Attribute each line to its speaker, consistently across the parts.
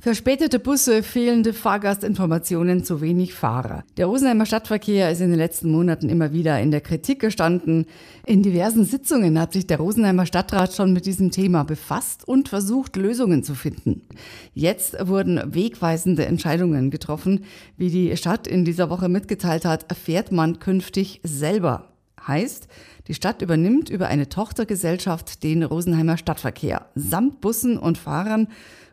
Speaker 1: Verspätete Busse, fehlende Fahrgastinformationen, zu wenig Fahrer. Der Rosenheimer Stadtverkehr ist in den letzten Monaten immer wieder in der Kritik gestanden. In diversen Sitzungen hat sich der Rosenheimer Stadtrat schon mit diesem Thema befasst und versucht, Lösungen zu finden. Jetzt wurden wegweisende Entscheidungen getroffen. Wie die Stadt in dieser Woche mitgeteilt hat, erfährt man künftig selber. Heißt, die Stadt übernimmt über eine Tochtergesellschaft den Rosenheimer Stadtverkehr samt Bussen und Fahrern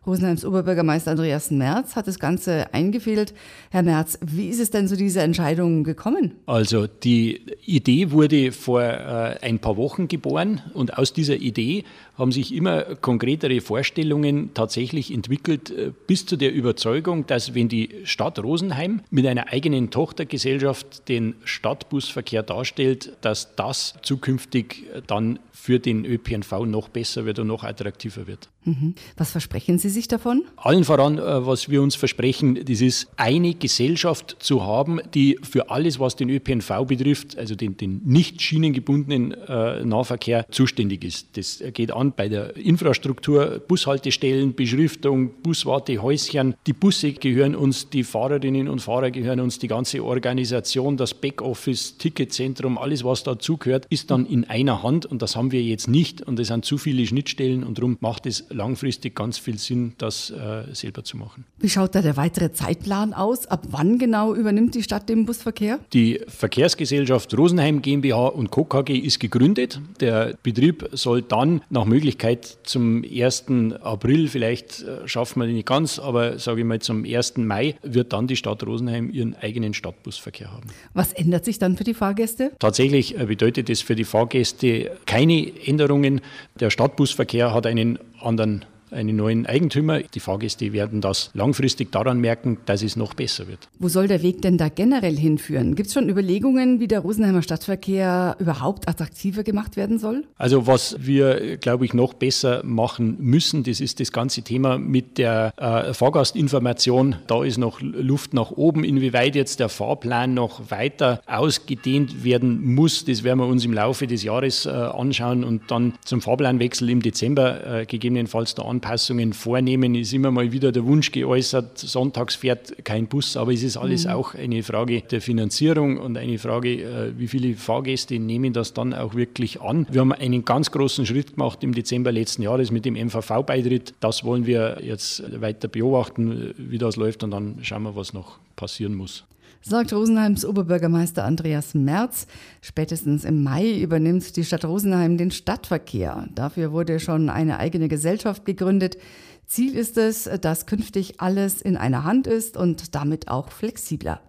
Speaker 1: Rosenheims Oberbürgermeister Andreas Merz hat das Ganze eingefehlt. Herr Merz, wie ist es denn zu dieser Entscheidung gekommen?
Speaker 2: Also die Idee wurde vor äh, ein paar Wochen geboren und aus dieser Idee haben sich immer konkretere Vorstellungen tatsächlich entwickelt, äh, bis zu der Überzeugung, dass wenn die Stadt Rosenheim mit einer eigenen Tochtergesellschaft den Stadtbusverkehr darstellt, dass das zukünftig dann für den ÖPNV noch besser wird und noch attraktiver wird.
Speaker 1: Mhm. Was versprechen Sie sich davon?
Speaker 2: Allen voran, äh, was wir uns versprechen, das ist eine Gesellschaft zu haben, die für alles, was den ÖPNV betrifft, also den, den nicht schienengebundenen äh, Nahverkehr, zuständig ist. Das geht an bei der Infrastruktur, Bushaltestellen, Beschriftung, Buswartehäuschen. Die Busse gehören uns, die Fahrerinnen und Fahrer gehören uns, die ganze Organisation, das Backoffice, Ticketzentrum, alles, was dazugehört, ist dann in einer Hand und das haben wir jetzt nicht und es sind zu viele Schnittstellen und darum macht es langfristig ganz viel Sinn, das äh, selber zu machen.
Speaker 1: Wie schaut da der weitere Zeitplan aus? Ab wann genau übernimmt die Stadt den Busverkehr?
Speaker 2: Die Verkehrsgesellschaft Rosenheim GmbH und Co. KG ist gegründet. Der Betrieb soll dann nach Möglichkeit zum 1. April, vielleicht äh, schaffen wir den nicht ganz, aber sage ich mal zum 1. Mai, wird dann die Stadt Rosenheim ihren eigenen Stadtbusverkehr haben.
Speaker 1: Was ändert sich dann für die Fahrgäste?
Speaker 2: Tatsächlich äh, bedeutet es für die Fahrgäste keine Änderungen. Der Stadtbusverkehr hat einen anderen einen neuen Eigentümer. Die Fahrgäste werden das langfristig daran merken, dass es noch besser wird.
Speaker 1: Wo soll der Weg denn da generell hinführen? Gibt es schon Überlegungen, wie der Rosenheimer Stadtverkehr überhaupt attraktiver gemacht werden soll?
Speaker 2: Also was wir, glaube ich, noch besser machen müssen, das ist das ganze Thema mit der äh, Fahrgastinformation. Da ist noch Luft nach oben. Inwieweit jetzt der Fahrplan noch weiter ausgedehnt werden muss, das werden wir uns im Laufe des Jahres äh, anschauen und dann zum Fahrplanwechsel im Dezember äh, gegebenenfalls da anpassen Anpassungen vornehmen, ist immer mal wieder der Wunsch geäußert, sonntags fährt kein Bus, aber es ist alles mhm. auch eine Frage der Finanzierung und eine Frage, äh, wie viele Fahrgäste nehmen das dann auch wirklich an. Wir haben einen ganz großen Schritt gemacht im Dezember letzten Jahres mit dem MVV-Beitritt. Das wollen wir jetzt weiter beobachten, wie das läuft und dann schauen wir, was noch passieren muss
Speaker 1: sagt Rosenheims Oberbürgermeister Andreas Merz. Spätestens im Mai übernimmt die Stadt Rosenheim den Stadtverkehr. Dafür wurde schon eine eigene Gesellschaft gegründet. Ziel ist es, dass künftig alles in einer Hand ist und damit auch flexibler.